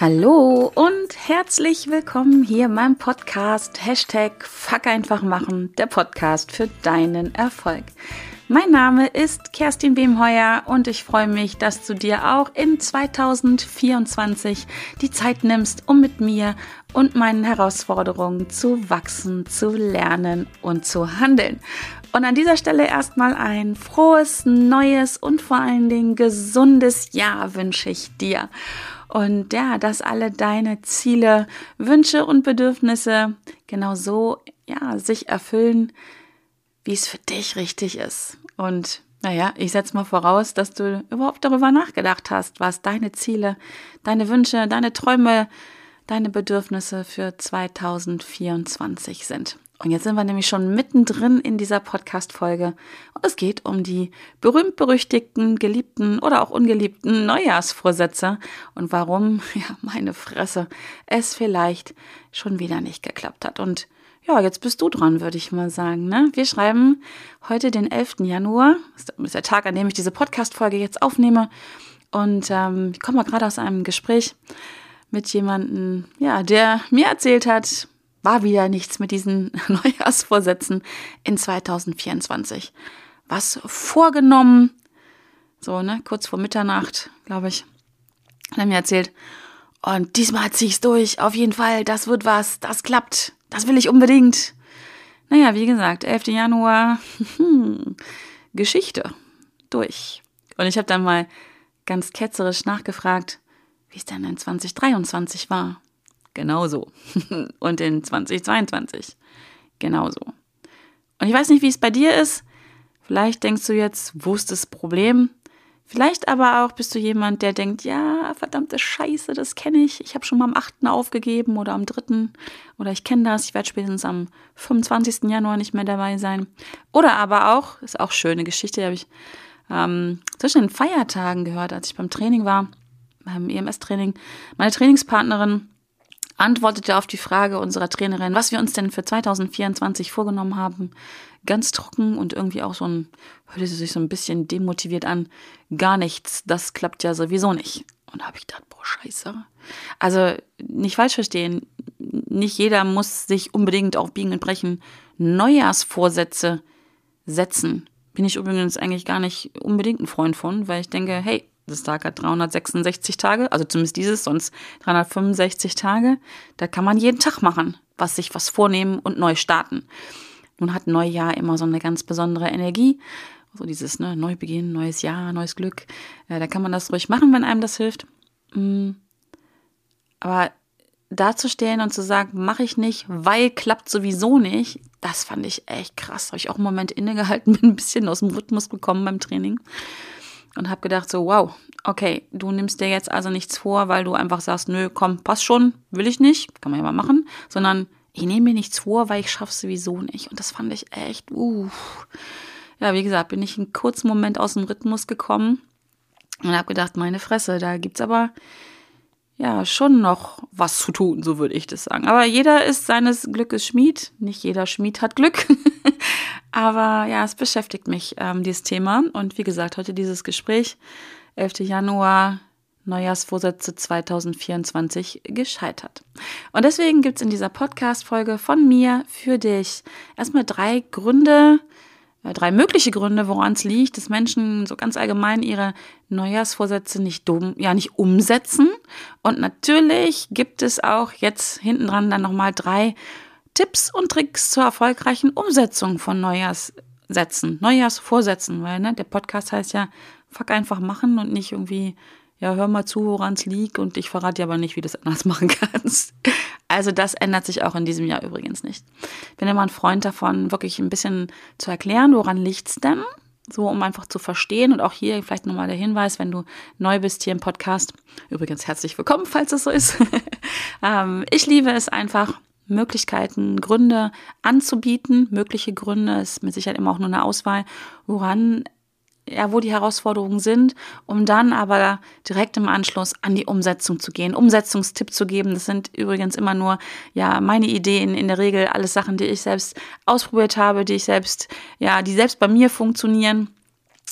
Hallo und herzlich willkommen hier in meinem Podcast Hashtag Fuck einfach machen, der Podcast für deinen Erfolg. Mein Name ist Kerstin Wemheuer und ich freue mich, dass du dir auch in 2024 die Zeit nimmst, um mit mir und meinen Herausforderungen zu wachsen, zu lernen und zu handeln. Und an dieser Stelle erstmal ein frohes, neues und vor allen Dingen gesundes Jahr wünsche ich dir. Und ja, dass alle deine Ziele, Wünsche und Bedürfnisse genau so ja, sich erfüllen, wie es für dich richtig ist. Und naja, ich setze mal voraus, dass du überhaupt darüber nachgedacht hast, was deine Ziele, deine Wünsche, deine Träume, deine Bedürfnisse für 2024 sind. Und jetzt sind wir nämlich schon mittendrin in dieser Podcast-Folge. Und es geht um die berühmt-berüchtigten, geliebten oder auch ungeliebten Neujahrsvorsätze und warum, ja, meine Fresse, es vielleicht schon wieder nicht geklappt hat. Und ja, jetzt bist du dran, würde ich mal sagen. Ne? Wir schreiben heute den 11. Januar. Das ist der Tag, an dem ich diese Podcast-Folge jetzt aufnehme. Und ähm, ich komme gerade aus einem Gespräch mit jemandem, ja, der mir erzählt hat, war wieder nichts mit diesen Neujahrsvorsätzen in 2024. Was vorgenommen, so, ne, kurz vor Mitternacht, glaube ich, hat er mir erzählt. Und diesmal ziehe ich es durch, auf jeden Fall, das wird was, das klappt, das will ich unbedingt. Naja, wie gesagt, 11. Januar, Geschichte, durch. Und ich habe dann mal ganz ketzerisch nachgefragt, wie es denn in 2023 war. Genauso. Und in 2022 genauso. Und ich weiß nicht, wie es bei dir ist. Vielleicht denkst du jetzt, wo ist das Problem? Vielleicht aber auch bist du jemand, der denkt, ja, verdammte Scheiße, das kenne ich. Ich habe schon mal am 8. aufgegeben oder am 3. oder ich kenne das. Ich werde spätestens am 25. Januar nicht mehr dabei sein. Oder aber auch, ist auch schöne Geschichte, habe ich ähm, zwischen den Feiertagen gehört, als ich beim Training war, beim EMS-Training. Meine Trainingspartnerin antwortete auf die Frage unserer Trainerin, was wir uns denn für 2024 vorgenommen haben. Ganz trocken und irgendwie auch so ein, hörte sie sich so ein bisschen demotiviert an. Gar nichts, das klappt ja sowieso nicht. Und da habe ich gedacht, boah, scheiße. Also nicht falsch verstehen, nicht jeder muss sich unbedingt auf Biegen und Brechen Neujahrsvorsätze setzen. Bin ich übrigens eigentlich gar nicht unbedingt ein Freund von, weil ich denke, hey, das Tag hat 366 Tage, also zumindest dieses, sonst 365 Tage. Da kann man jeden Tag machen, was sich was vornehmen und neu starten. Nun hat Neujahr immer so eine ganz besondere Energie. So dieses ne, Neubeginn, neues Jahr, neues Glück. Ja, da kann man das ruhig machen, wenn einem das hilft. Mm. Aber dazustehen und zu sagen, mache ich nicht, weil klappt sowieso nicht, das fand ich echt krass. Habe ich auch einen Moment innegehalten, bin ein bisschen aus dem Rhythmus gekommen beim Training und habe gedacht so, wow, okay, du nimmst dir jetzt also nichts vor, weil du einfach sagst, nö, komm, passt schon, will ich nicht, kann man ja mal machen, sondern ich nehme mir nichts vor, weil ich schaff's sowieso nicht. Und das fand ich echt, uh. Ja, wie gesagt, bin ich einen kurzen Moment aus dem Rhythmus gekommen und habe gedacht, meine Fresse, da gibt's aber ja schon noch was zu tun, so würde ich das sagen. Aber jeder ist seines Glückes Schmied. Nicht jeder Schmied hat Glück. Aber ja, es beschäftigt mich, ähm, dieses Thema. Und wie gesagt, heute dieses Gespräch, 11. Januar, Neujahrsvorsätze 2024 gescheitert. Und deswegen gibt es in dieser Podcast-Folge von mir für dich erstmal drei Gründe, äh, drei mögliche Gründe, woran es liegt, dass Menschen so ganz allgemein ihre Neujahrsvorsätze nicht dumm, ja nicht umsetzen. Und natürlich gibt es auch jetzt hinten dran dann nochmal drei Tipps und Tricks zur erfolgreichen Umsetzung von Neujahrssätzen, Neujahrsvorsätzen, weil ne, der Podcast heißt ja, fuck einfach machen und nicht irgendwie, ja, hör mal zu, woran es liegt und ich verrate dir aber nicht, wie du es anders machen kannst. Also das ändert sich auch in diesem Jahr übrigens nicht. Ich bin immer ein Freund davon, wirklich ein bisschen zu erklären, woran liegt's denn? So, um einfach zu verstehen. Und auch hier vielleicht nochmal der Hinweis, wenn du neu bist hier im Podcast. Übrigens herzlich willkommen, falls es so ist. ähm, ich liebe es einfach, Möglichkeiten, Gründe anzubieten. Mögliche Gründe ist mit Sicherheit immer auch nur eine Auswahl, woran ja, wo die Herausforderungen sind, um dann aber direkt im Anschluss an die Umsetzung zu gehen, Umsetzungstipp zu geben. Das sind übrigens immer nur, ja, meine Ideen, in der Regel alles Sachen, die ich selbst ausprobiert habe, die ich selbst, ja, die selbst bei mir funktionieren.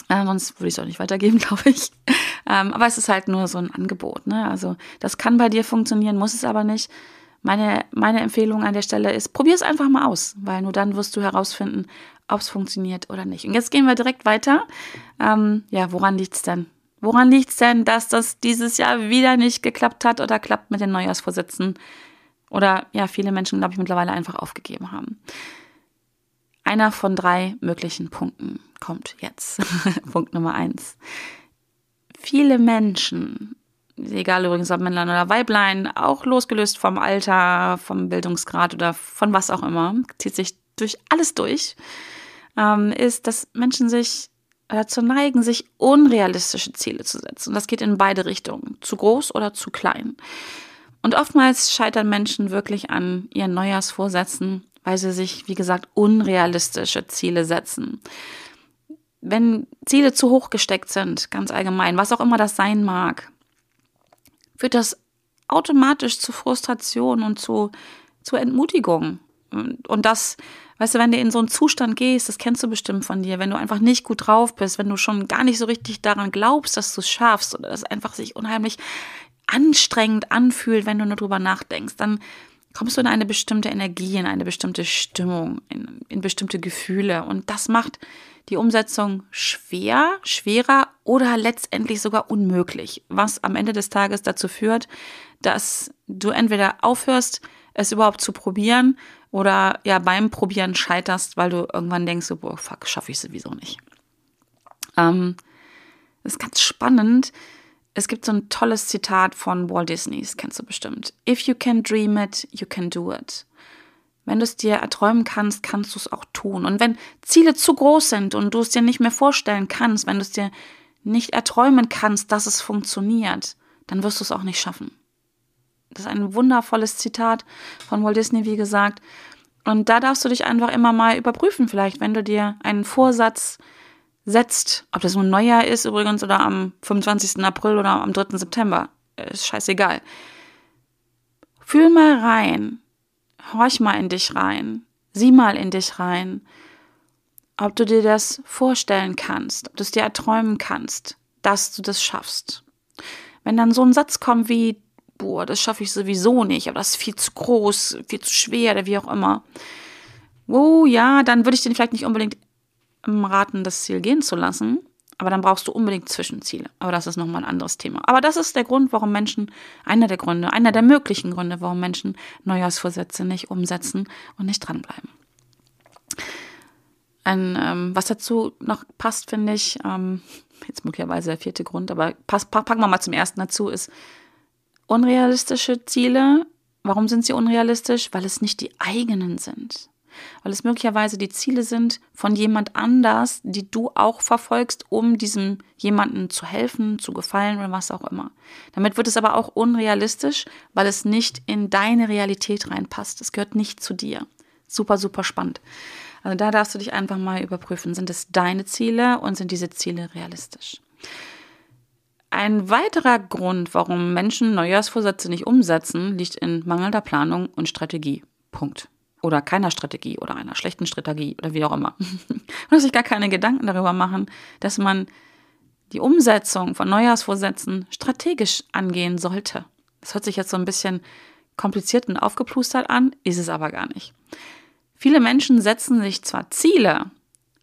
Äh, sonst würde ich es auch nicht weitergeben, glaube ich. Ähm, aber es ist halt nur so ein Angebot. Ne? Also das kann bei dir funktionieren, muss es aber nicht. Meine, meine Empfehlung an der Stelle ist, probier es einfach mal aus, weil nur dann wirst du herausfinden, ob es funktioniert oder nicht. Und jetzt gehen wir direkt weiter. Ähm, ja, woran liegt es denn? Woran liegt es denn, dass das dieses Jahr wieder nicht geklappt hat oder klappt mit den Neujahrsvorsätzen? Oder ja, viele Menschen, glaube ich, mittlerweile einfach aufgegeben haben. Einer von drei möglichen Punkten kommt jetzt. Punkt Nummer eins. Viele Menschen, egal übrigens ob Männlein oder Weiblein, auch losgelöst vom Alter, vom Bildungsgrad oder von was auch immer, zieht sich durch alles durch, ähm, ist, dass Menschen sich dazu neigen, sich unrealistische Ziele zu setzen. Und das geht in beide Richtungen, zu groß oder zu klein. Und oftmals scheitern Menschen wirklich an ihren Neujahrsvorsätzen, weil sie sich, wie gesagt, unrealistische Ziele setzen. Wenn Ziele zu hoch gesteckt sind, ganz allgemein, was auch immer das sein mag, führt das automatisch zu Frustration und zu, zu Entmutigung. Und das, weißt du, wenn du in so einen Zustand gehst, das kennst du bestimmt von dir, wenn du einfach nicht gut drauf bist, wenn du schon gar nicht so richtig daran glaubst, dass du es schaffst oder das einfach sich unheimlich anstrengend anfühlt, wenn du nur drüber nachdenkst, dann kommst du in eine bestimmte Energie, in eine bestimmte Stimmung, in, in bestimmte Gefühle. Und das macht die Umsetzung schwer, schwerer oder letztendlich sogar unmöglich, was am Ende des Tages dazu führt, dass du entweder aufhörst, es überhaupt zu probieren oder ja beim Probieren scheiterst, weil du irgendwann denkst, so, boah, fuck, schaffe ich sowieso nicht. Ähm, das ist ganz spannend. Es gibt so ein tolles Zitat von Walt Disney, das kennst du bestimmt. If you can dream it, you can do it. Wenn du es dir erträumen kannst, kannst du es auch tun. Und wenn Ziele zu groß sind und du es dir nicht mehr vorstellen kannst, wenn du es dir nicht erträumen kannst, dass es funktioniert, dann wirst du es auch nicht schaffen. Das ist ein wundervolles Zitat von Walt Disney, wie gesagt. Und da darfst du dich einfach immer mal überprüfen, vielleicht, wenn du dir einen Vorsatz setzt, ob das nun Neujahr ist übrigens oder am 25. April oder am 3. September, ist scheißegal. Fühl mal rein, horch mal in dich rein, sieh mal in dich rein, ob du dir das vorstellen kannst, ob du es dir erträumen kannst, dass du das schaffst. Wenn dann so ein Satz kommt wie, boah, das schaffe ich sowieso nicht, aber das ist viel zu groß, viel zu schwer oder wie auch immer. Oh ja, dann würde ich den vielleicht nicht unbedingt raten, das Ziel gehen zu lassen. Aber dann brauchst du unbedingt Zwischenziele. Aber das ist nochmal ein anderes Thema. Aber das ist der Grund, warum Menschen, einer der Gründe, einer der möglichen Gründe, warum Menschen Neujahrsvorsätze nicht umsetzen und nicht dranbleiben. Ein, ähm, was dazu noch passt, finde ich, ähm, jetzt möglicherweise der vierte Grund, aber pass, packen wir mal zum ersten dazu, ist unrealistische Ziele. Warum sind sie unrealistisch? Weil es nicht die eigenen sind weil es möglicherweise die Ziele sind von jemand anders, die du auch verfolgst, um diesem jemanden zu helfen, zu gefallen oder was auch immer. Damit wird es aber auch unrealistisch, weil es nicht in deine Realität reinpasst. Es gehört nicht zu dir. Super, super spannend. Also da darfst du dich einfach mal überprüfen, sind es deine Ziele und sind diese Ziele realistisch? Ein weiterer Grund, warum Menschen Neujahrsvorsätze nicht umsetzen, liegt in mangelnder Planung und Strategie. Punkt oder keiner Strategie oder einer schlechten Strategie oder wie auch immer. Und sich gar keine Gedanken darüber machen, dass man die Umsetzung von Neujahrsvorsätzen strategisch angehen sollte. Das hört sich jetzt so ein bisschen kompliziert und aufgeplustert an, ist es aber gar nicht. Viele Menschen setzen sich zwar Ziele,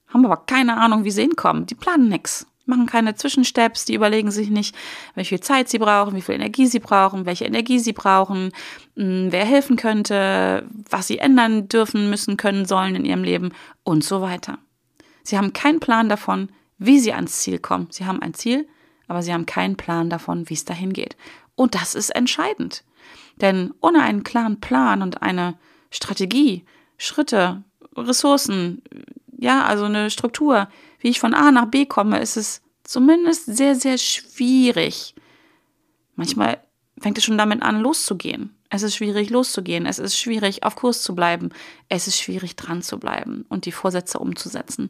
haben aber keine Ahnung, wie sie hinkommen. Die planen nichts machen keine Zwischensteps, die überlegen sich nicht, wie viel Zeit sie brauchen, wie viel Energie sie brauchen, welche Energie sie brauchen, hm, wer helfen könnte, was sie ändern dürfen, müssen, können, sollen in ihrem Leben und so weiter. Sie haben keinen Plan davon, wie sie ans Ziel kommen. Sie haben ein Ziel, aber sie haben keinen Plan davon, wie es dahin geht. Und das ist entscheidend. Denn ohne einen klaren Plan und eine Strategie, Schritte, Ressourcen, ja, also eine Struktur, wie ich von A nach B komme, ist es zumindest sehr, sehr schwierig. Manchmal fängt es schon damit an, loszugehen. Es ist schwierig, loszugehen. Es ist schwierig, auf Kurs zu bleiben. Es ist schwierig, dran zu bleiben und die Vorsätze umzusetzen.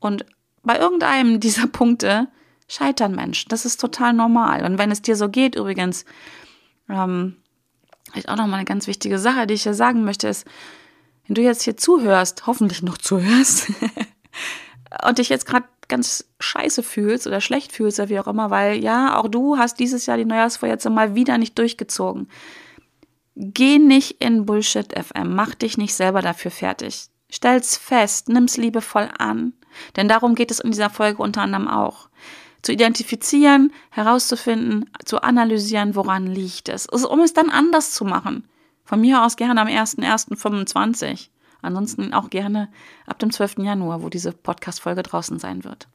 Und bei irgendeinem dieser Punkte scheitern Menschen. Das ist total normal. Und wenn es dir so geht, übrigens, ähm, vielleicht auch nochmal eine ganz wichtige Sache, die ich hier sagen möchte, ist, wenn du jetzt hier zuhörst, hoffentlich noch zuhörst, und dich jetzt gerade ganz scheiße fühlst oder schlecht fühlst oder wie auch immer, weil ja, auch du hast dieses Jahr die Neujahrsvorsätze mal wieder nicht durchgezogen. Geh nicht in Bullshit FM, mach dich nicht selber dafür fertig. Stell's fest, nimm's liebevoll an. Denn darum geht es in dieser Folge unter anderem auch. Zu identifizieren, herauszufinden, zu analysieren, woran liegt es. Also, um es dann anders zu machen. Von mir aus gerne am 1.1.25. Ansonsten auch gerne ab dem 12. Januar, wo diese Podcast-Folge draußen sein wird.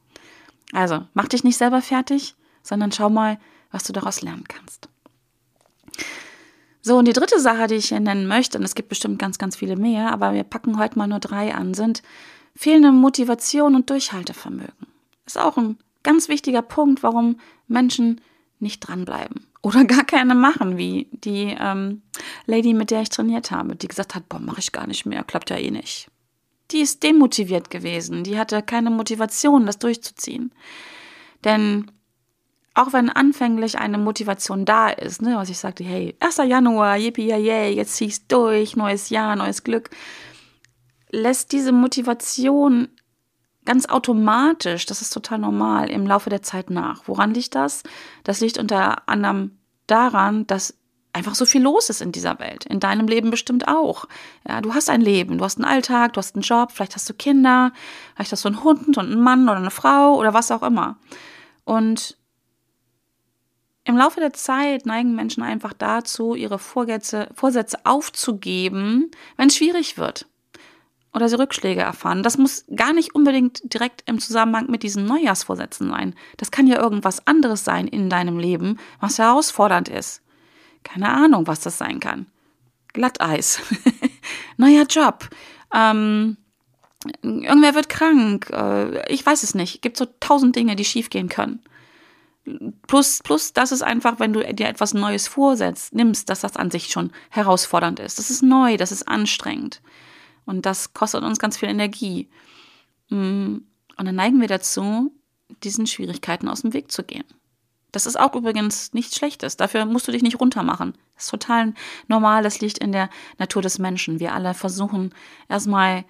Also, mach dich nicht selber fertig, sondern schau mal, was du daraus lernen kannst. So, und die dritte Sache, die ich hier nennen möchte, und es gibt bestimmt ganz, ganz viele mehr, aber wir packen heute mal nur drei an, sind fehlende Motivation und Durchhaltevermögen. Ist auch ein ganz wichtiger Punkt, warum Menschen nicht dranbleiben oder gar keine machen, wie die ähm, Lady, mit der ich trainiert habe, die gesagt hat, boah, mache ich gar nicht mehr, klappt ja eh nicht. Die ist demotiviert gewesen, die hatte keine Motivation, das durchzuziehen. Denn auch wenn anfänglich eine Motivation da ist, ne, was ich sagte, hey, 1. Januar, yippie, yay, jetzt ziehst durch, neues Jahr, neues Glück, lässt diese Motivation ganz automatisch, das ist total normal, im Laufe der Zeit nach. Woran liegt das? Das liegt unter anderem daran, dass einfach so viel los ist in dieser Welt. In deinem Leben bestimmt auch. Ja, du hast ein Leben, du hast einen Alltag, du hast einen Job, vielleicht hast du Kinder, vielleicht hast du einen Hund und einen Mann oder eine Frau oder was auch immer. Und im Laufe der Zeit neigen Menschen einfach dazu, ihre Vorsätze, Vorsätze aufzugeben, wenn es schwierig wird oder sie Rückschläge erfahren. Das muss gar nicht unbedingt direkt im Zusammenhang mit diesen Neujahrsvorsätzen sein. Das kann ja irgendwas anderes sein in deinem Leben, was herausfordernd ist. Keine Ahnung, was das sein kann. Glatteis, neuer Job, ähm, irgendwer wird krank, äh, ich weiß es nicht. Gibt so tausend Dinge, die schiefgehen können. Plus, plus, das ist einfach, wenn du dir etwas Neues vorsetzt, nimmst, dass das an sich schon herausfordernd ist. Das ist neu, das ist anstrengend. Und das kostet uns ganz viel Energie. Mm, und dann neigen wir dazu, diesen Schwierigkeiten aus dem Weg zu gehen. Das ist auch übrigens nichts Schlechtes. Dafür musst du dich nicht runtermachen. Das ist total normal. Das liegt in der Natur des Menschen. Wir alle versuchen erstmal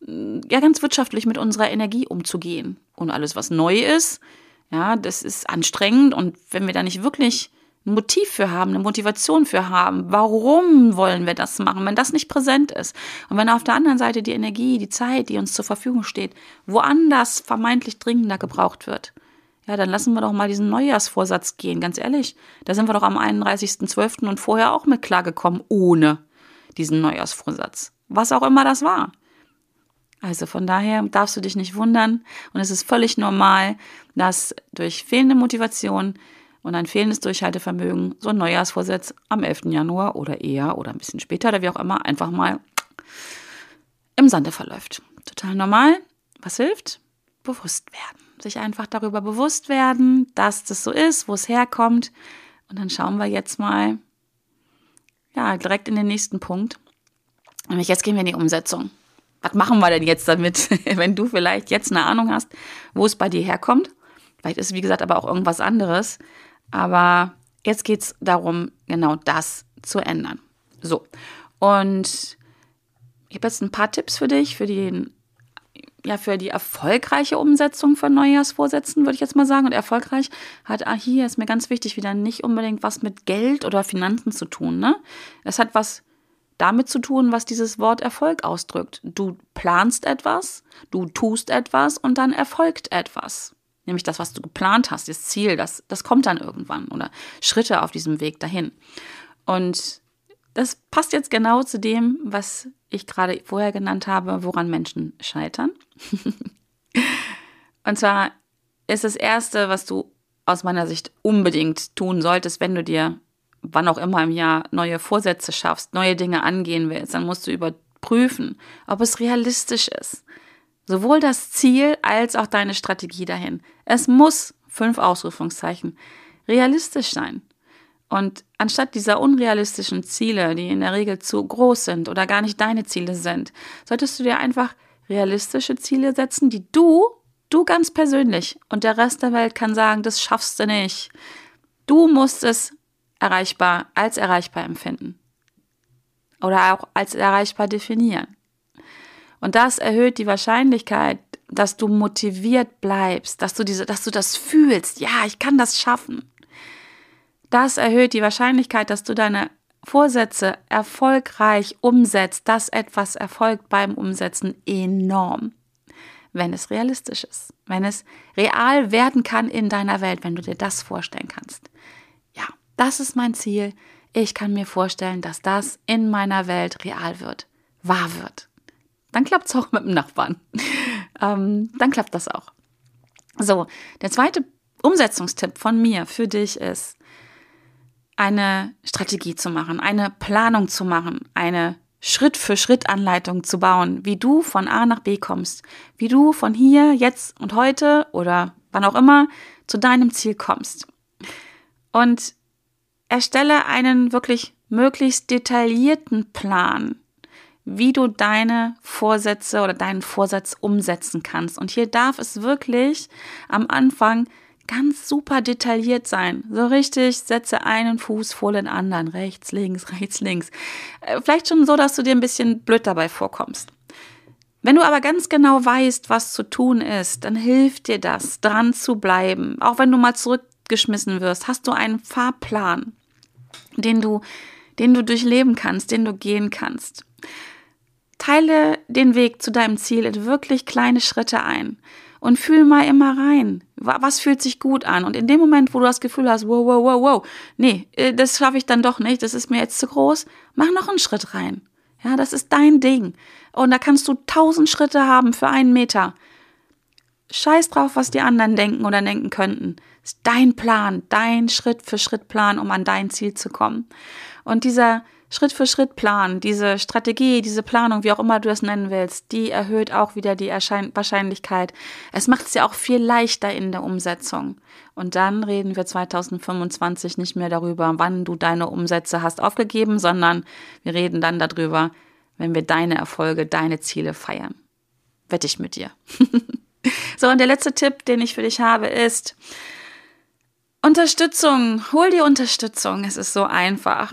mm, ja ganz wirtschaftlich mit unserer Energie umzugehen. Und alles, was neu ist, ja, das ist anstrengend. Und wenn wir da nicht wirklich Motiv für haben, eine Motivation für haben. Warum wollen wir das machen, wenn das nicht präsent ist? Und wenn auf der anderen Seite die Energie, die Zeit, die uns zur Verfügung steht, woanders vermeintlich dringender gebraucht wird, ja, dann lassen wir doch mal diesen Neujahrsvorsatz gehen, ganz ehrlich. Da sind wir doch am 31.12. und vorher auch mit klargekommen, ohne diesen Neujahrsvorsatz. Was auch immer das war. Also von daher darfst du dich nicht wundern und es ist völlig normal, dass durch fehlende Motivation und ein fehlendes Durchhaltevermögen so ein Neujahrsvorsatz am 11. Januar oder eher oder ein bisschen später oder wie auch immer einfach mal im Sande verläuft. Total normal. Was hilft? Bewusst werden. Sich einfach darüber bewusst werden, dass das so ist, wo es herkommt. Und dann schauen wir jetzt mal, ja, direkt in den nächsten Punkt. Nämlich jetzt gehen wir in die Umsetzung. Was machen wir denn jetzt damit, wenn du vielleicht jetzt eine Ahnung hast, wo es bei dir herkommt? Vielleicht ist es, wie gesagt, aber auch irgendwas anderes. Aber jetzt geht es darum, genau das zu ändern. So. Und ich habe jetzt ein paar Tipps für dich, für die, ja, für die erfolgreiche Umsetzung von Neujahrsvorsätzen, würde ich jetzt mal sagen. Und erfolgreich hat ah, hier ist mir ganz wichtig, wieder nicht unbedingt was mit Geld oder Finanzen zu tun. Ne? Es hat was damit zu tun, was dieses Wort Erfolg ausdrückt. Du planst etwas, du tust etwas und dann erfolgt etwas nämlich das, was du geplant hast, das Ziel, das, das kommt dann irgendwann oder Schritte auf diesem Weg dahin. Und das passt jetzt genau zu dem, was ich gerade vorher genannt habe, woran Menschen scheitern. Und zwar ist das Erste, was du aus meiner Sicht unbedingt tun solltest, wenn du dir, wann auch immer im Jahr, neue Vorsätze schaffst, neue Dinge angehen willst, dann musst du überprüfen, ob es realistisch ist. Sowohl das Ziel als auch deine Strategie dahin. Es muss, fünf Ausrufungszeichen, realistisch sein. Und anstatt dieser unrealistischen Ziele, die in der Regel zu groß sind oder gar nicht deine Ziele sind, solltest du dir einfach realistische Ziele setzen, die du, du ganz persönlich und der Rest der Welt kann sagen, das schaffst du nicht. Du musst es erreichbar als erreichbar empfinden oder auch als erreichbar definieren. Und das erhöht die Wahrscheinlichkeit, dass du motiviert bleibst, dass du diese, dass du das fühlst, ja, ich kann das schaffen. Das erhöht die Wahrscheinlichkeit, dass du deine Vorsätze erfolgreich umsetzt, dass etwas erfolgt beim Umsetzen enorm. Wenn es realistisch ist, wenn es real werden kann in deiner Welt, wenn du dir das vorstellen kannst. Ja, das ist mein Ziel. Ich kann mir vorstellen, dass das in meiner Welt real wird, wahr wird. Dann klappt es auch mit dem Nachbarn. ähm, dann klappt das auch. So, der zweite Umsetzungstipp von mir für dich ist, eine Strategie zu machen, eine Planung zu machen, eine Schritt für Schritt Anleitung zu bauen, wie du von A nach B kommst, wie du von hier, jetzt und heute oder wann auch immer zu deinem Ziel kommst. Und erstelle einen wirklich möglichst detaillierten Plan, wie du deine Vorsätze oder deinen Vorsatz umsetzen kannst. Und hier darf es wirklich am Anfang ganz super detailliert sein. So richtig, setze einen Fuß vor den anderen, rechts, links, rechts, links. Äh, vielleicht schon so, dass du dir ein bisschen blöd dabei vorkommst. Wenn du aber ganz genau weißt, was zu tun ist, dann hilft dir das, dran zu bleiben. Auch wenn du mal zurückgeschmissen wirst, hast du einen Fahrplan, den du, den du durchleben kannst, den du gehen kannst. Teile den Weg zu deinem Ziel in wirklich kleine Schritte ein und fühl mal immer rein. Was fühlt sich gut an? Und in dem Moment, wo du das Gefühl hast, wow, wow, wow, wow, nee, äh, das schaffe ich dann doch nicht, das ist mir jetzt zu groß, mach noch einen Schritt rein. Ja, das ist dein Ding. Und da kannst du tausend Schritte haben für einen Meter. Scheiß drauf, was die anderen denken oder denken könnten. Das ist dein Plan, dein Schritt für Schritt Plan, um an dein Ziel zu kommen. Und dieser Schritt für Schritt Plan, diese Strategie, diese Planung, wie auch immer du es nennen willst, die erhöht auch wieder die Erschein Wahrscheinlichkeit. Es macht es ja auch viel leichter in der Umsetzung. Und dann reden wir 2025 nicht mehr darüber, wann du deine Umsätze hast aufgegeben, sondern wir reden dann darüber, wenn wir deine Erfolge, deine Ziele feiern. Wette ich mit dir. so, und der letzte Tipp, den ich für dich habe, ist Unterstützung. Hol dir Unterstützung. Es ist so einfach.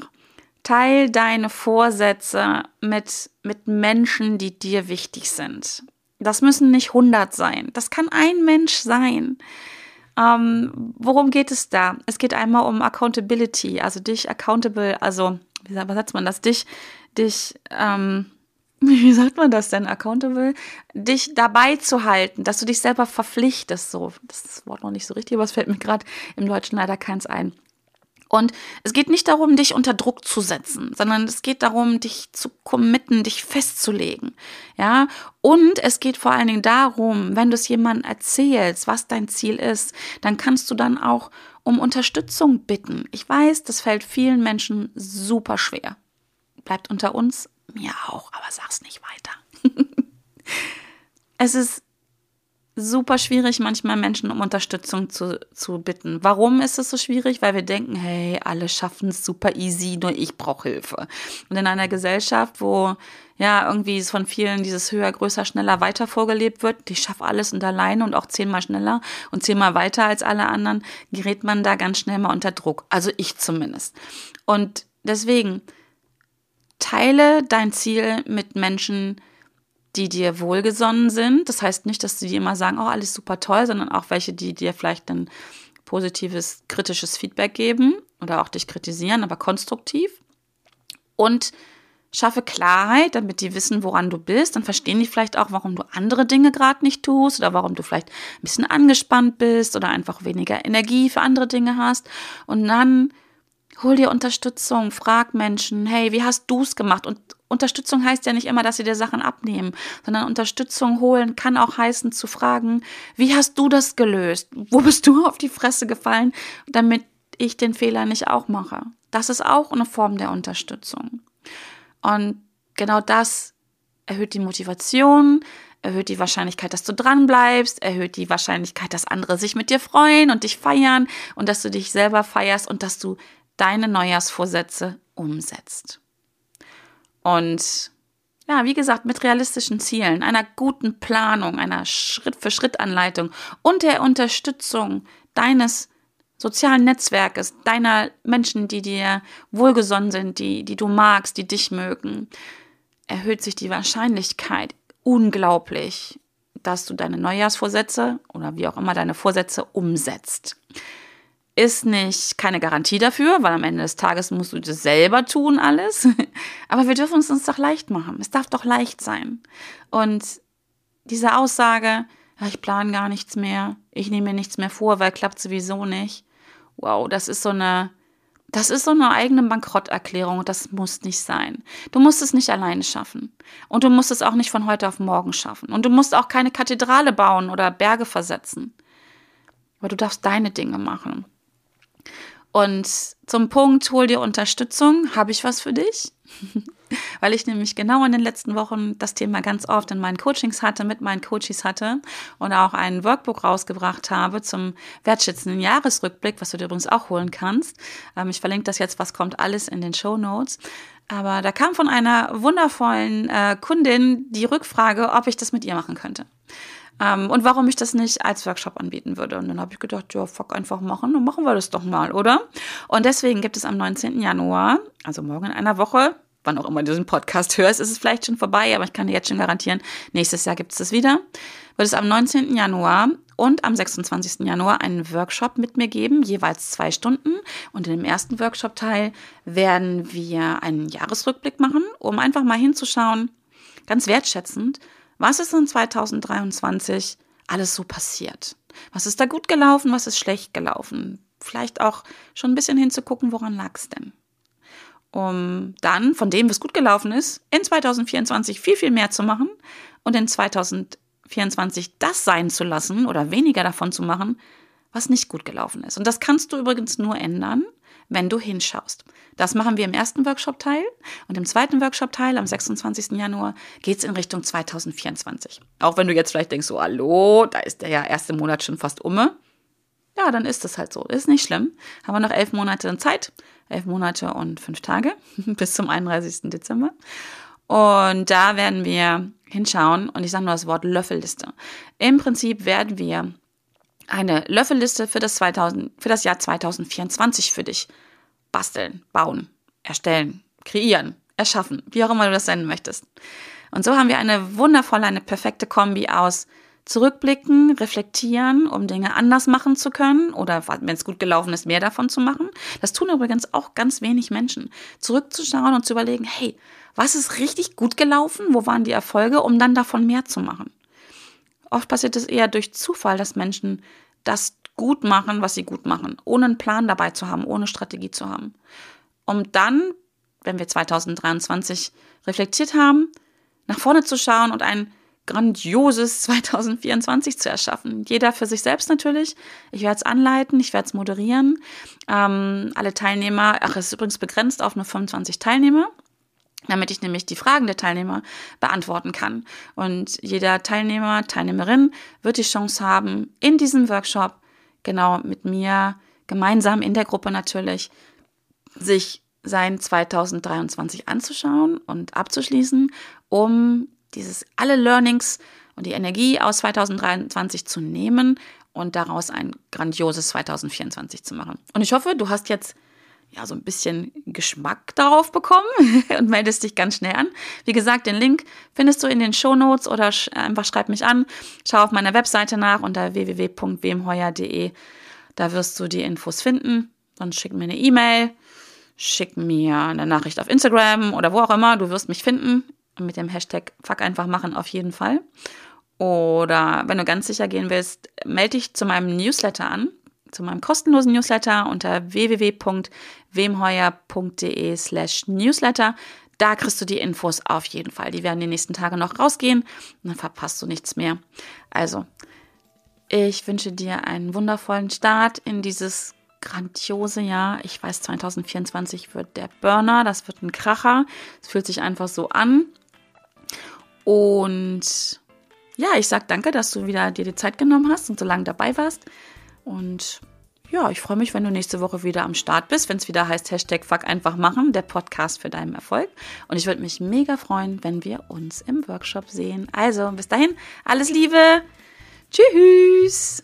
Teil deine Vorsätze mit, mit Menschen, die dir wichtig sind. Das müssen nicht 100 sein. Das kann ein Mensch sein. Ähm, worum geht es da? Es geht einmal um Accountability, also dich accountable, also wie sagt man das? Dich, dich, ähm, wie sagt man das denn? Accountable? Dich dabei zu halten, dass du dich selber verpflichtest. So, das ist das Wort noch nicht so richtig, aber es fällt mir gerade im Deutschen leider keins ein. Und es geht nicht darum, dich unter Druck zu setzen, sondern es geht darum, dich zu committen, dich festzulegen. Ja, und es geht vor allen Dingen darum, wenn du es jemandem erzählst, was dein Ziel ist, dann kannst du dann auch um Unterstützung bitten. Ich weiß, das fällt vielen Menschen super schwer. Bleibt unter uns, mir auch, aber sag's nicht weiter. es ist super schwierig, manchmal Menschen um Unterstützung zu, zu bitten. Warum ist es so schwierig? Weil wir denken, hey, alle schaffen es super easy, nur ich brauche Hilfe. Und in einer Gesellschaft, wo ja irgendwie von vielen dieses höher, größer, schneller, weiter vorgelebt wird, ich schaffe alles und alleine und auch zehnmal schneller und zehnmal weiter als alle anderen, gerät man da ganz schnell mal unter Druck. Also ich zumindest. Und deswegen teile dein Ziel mit Menschen, die dir wohlgesonnen sind. Das heißt nicht, dass sie dir immer sagen, oh, alles super toll, sondern auch welche, die dir vielleicht ein positives, kritisches Feedback geben oder auch dich kritisieren, aber konstruktiv. Und schaffe Klarheit, damit die wissen, woran du bist. Dann verstehen die vielleicht auch, warum du andere Dinge gerade nicht tust oder warum du vielleicht ein bisschen angespannt bist oder einfach weniger Energie für andere Dinge hast. Und dann hol dir Unterstützung, frag Menschen, hey, wie hast du es gemacht? Und Unterstützung heißt ja nicht immer, dass sie dir Sachen abnehmen, sondern Unterstützung holen kann auch heißen zu fragen, wie hast du das gelöst? Wo bist du auf die Fresse gefallen, damit ich den Fehler nicht auch mache? Das ist auch eine Form der Unterstützung. Und genau das erhöht die Motivation, erhöht die Wahrscheinlichkeit, dass du dran bleibst, erhöht die Wahrscheinlichkeit, dass andere sich mit dir freuen und dich feiern und dass du dich selber feierst und dass du deine Neujahrsvorsätze umsetzt. Und ja, wie gesagt, mit realistischen Zielen, einer guten Planung, einer Schritt-für-Schritt-Anleitung und der Unterstützung deines sozialen Netzwerkes, deiner Menschen, die dir wohlgesonnen sind, die, die du magst, die dich mögen, erhöht sich die Wahrscheinlichkeit unglaublich, dass du deine Neujahrsvorsätze oder wie auch immer deine Vorsätze umsetzt. Ist nicht keine Garantie dafür, weil am Ende des Tages musst du das selber tun alles. Aber wir dürfen es uns doch leicht machen. Es darf doch leicht sein. Und diese Aussage, ja, ich plane gar nichts mehr, ich nehme mir nichts mehr vor, weil klappt sowieso nicht. Wow, das ist so eine, das ist so eine eigene Bankrotterklärung das muss nicht sein. Du musst es nicht alleine schaffen. Und du musst es auch nicht von heute auf morgen schaffen. Und du musst auch keine Kathedrale bauen oder Berge versetzen. Aber du darfst deine Dinge machen. Und zum Punkt, hol dir Unterstützung, habe ich was für dich? Weil ich nämlich genau in den letzten Wochen das Thema ganz oft in meinen Coachings hatte, mit meinen Coaches hatte und auch ein Workbook rausgebracht habe zum wertschätzenden Jahresrückblick, was du dir übrigens auch holen kannst. Ähm, ich verlinke das jetzt, was kommt alles in den Show Notes. Aber da kam von einer wundervollen äh, Kundin die Rückfrage, ob ich das mit ihr machen könnte. Ähm, und warum ich das nicht als Workshop anbieten würde. Und dann habe ich gedacht, ja, fuck, einfach machen, dann machen wir das doch mal, oder? Und deswegen gibt es am 19. Januar, also morgen in einer Woche, wann auch immer du diesen Podcast hörst, ist es vielleicht schon vorbei, aber ich kann dir jetzt schon garantieren, nächstes Jahr gibt es das wieder. Wird es am 19. Januar und am 26. Januar einen Workshop mit mir geben, jeweils zwei Stunden. Und in dem ersten Workshop-Teil werden wir einen Jahresrückblick machen, um einfach mal hinzuschauen, ganz wertschätzend, was ist in 2023 alles so passiert? Was ist da gut gelaufen? Was ist schlecht gelaufen? Vielleicht auch schon ein bisschen hinzugucken, woran lag es denn? Um dann von dem, was gut gelaufen ist, in 2024 viel, viel mehr zu machen und in 2024 das sein zu lassen oder weniger davon zu machen, was nicht gut gelaufen ist. Und das kannst du übrigens nur ändern, wenn du hinschaust. Das machen wir im ersten Workshop-Teil und im zweiten Workshop-Teil am 26. Januar geht es in Richtung 2024. Auch wenn du jetzt vielleicht denkst, so, hallo, da ist der ja erste Monat schon fast um. Ja, dann ist das halt so. Ist nicht schlimm. Haben wir noch elf Monate Zeit. Elf Monate und fünf Tage bis zum 31. Dezember. Und da werden wir hinschauen und ich sage nur das Wort Löffelliste. Im Prinzip werden wir eine Löffelliste für das, 2000, für das Jahr 2024 für dich basteln, bauen, erstellen, kreieren, erschaffen, wie auch immer du das nennen möchtest. Und so haben wir eine wundervolle, eine perfekte Kombi aus zurückblicken, reflektieren, um Dinge anders machen zu können oder wenn es gut gelaufen ist, mehr davon zu machen. Das tun übrigens auch ganz wenig Menschen. Zurückzuschauen und zu überlegen, hey, was ist richtig gut gelaufen? Wo waren die Erfolge, um dann davon mehr zu machen? Oft passiert es eher durch Zufall, dass Menschen das gut machen, was sie gut machen, ohne einen Plan dabei zu haben, ohne Strategie zu haben. Um dann, wenn wir 2023 reflektiert haben, nach vorne zu schauen und ein grandioses 2024 zu erschaffen. Jeder für sich selbst natürlich. Ich werde es anleiten, ich werde es moderieren. Ähm, alle Teilnehmer, ach, es ist übrigens begrenzt auf nur 25 Teilnehmer damit ich nämlich die Fragen der Teilnehmer beantworten kann. Und jeder Teilnehmer, Teilnehmerin wird die Chance haben, in diesem Workshop genau mit mir gemeinsam in der Gruppe natürlich sich sein 2023 anzuschauen und abzuschließen, um dieses alle Learnings und die Energie aus 2023 zu nehmen und daraus ein grandioses 2024 zu machen. Und ich hoffe, du hast jetzt ja, so ein bisschen Geschmack darauf bekommen und meldest dich ganz schnell an. Wie gesagt, den Link findest du in den Show Notes oder einfach schreib mich an. Schau auf meiner Webseite nach unter www.wemheuer.de. Da wirst du die Infos finden. Dann schick mir eine E-Mail, schick mir eine Nachricht auf Instagram oder wo auch immer. Du wirst mich finden. Mit dem Hashtag Fuck einfach machen auf jeden Fall. Oder wenn du ganz sicher gehen willst, melde dich zu meinem Newsletter an zu meinem kostenlosen Newsletter unter www.wemheuer.de slash newsletter. Da kriegst du die Infos auf jeden Fall. Die werden die nächsten Tage noch rausgehen und dann verpasst du nichts mehr. Also, ich wünsche dir einen wundervollen Start in dieses grandiose Jahr. Ich weiß, 2024 wird der Burner, das wird ein Kracher. Es fühlt sich einfach so an. Und ja, ich sag danke, dass du wieder dir die Zeit genommen hast und so lange dabei warst. Und ja, ich freue mich, wenn du nächste Woche wieder am Start bist, wenn es wieder heißt Hashtag Fuck einfach machen, der Podcast für deinen Erfolg. Und ich würde mich mega freuen, wenn wir uns im Workshop sehen. Also, bis dahin, alles Liebe. Tschüss.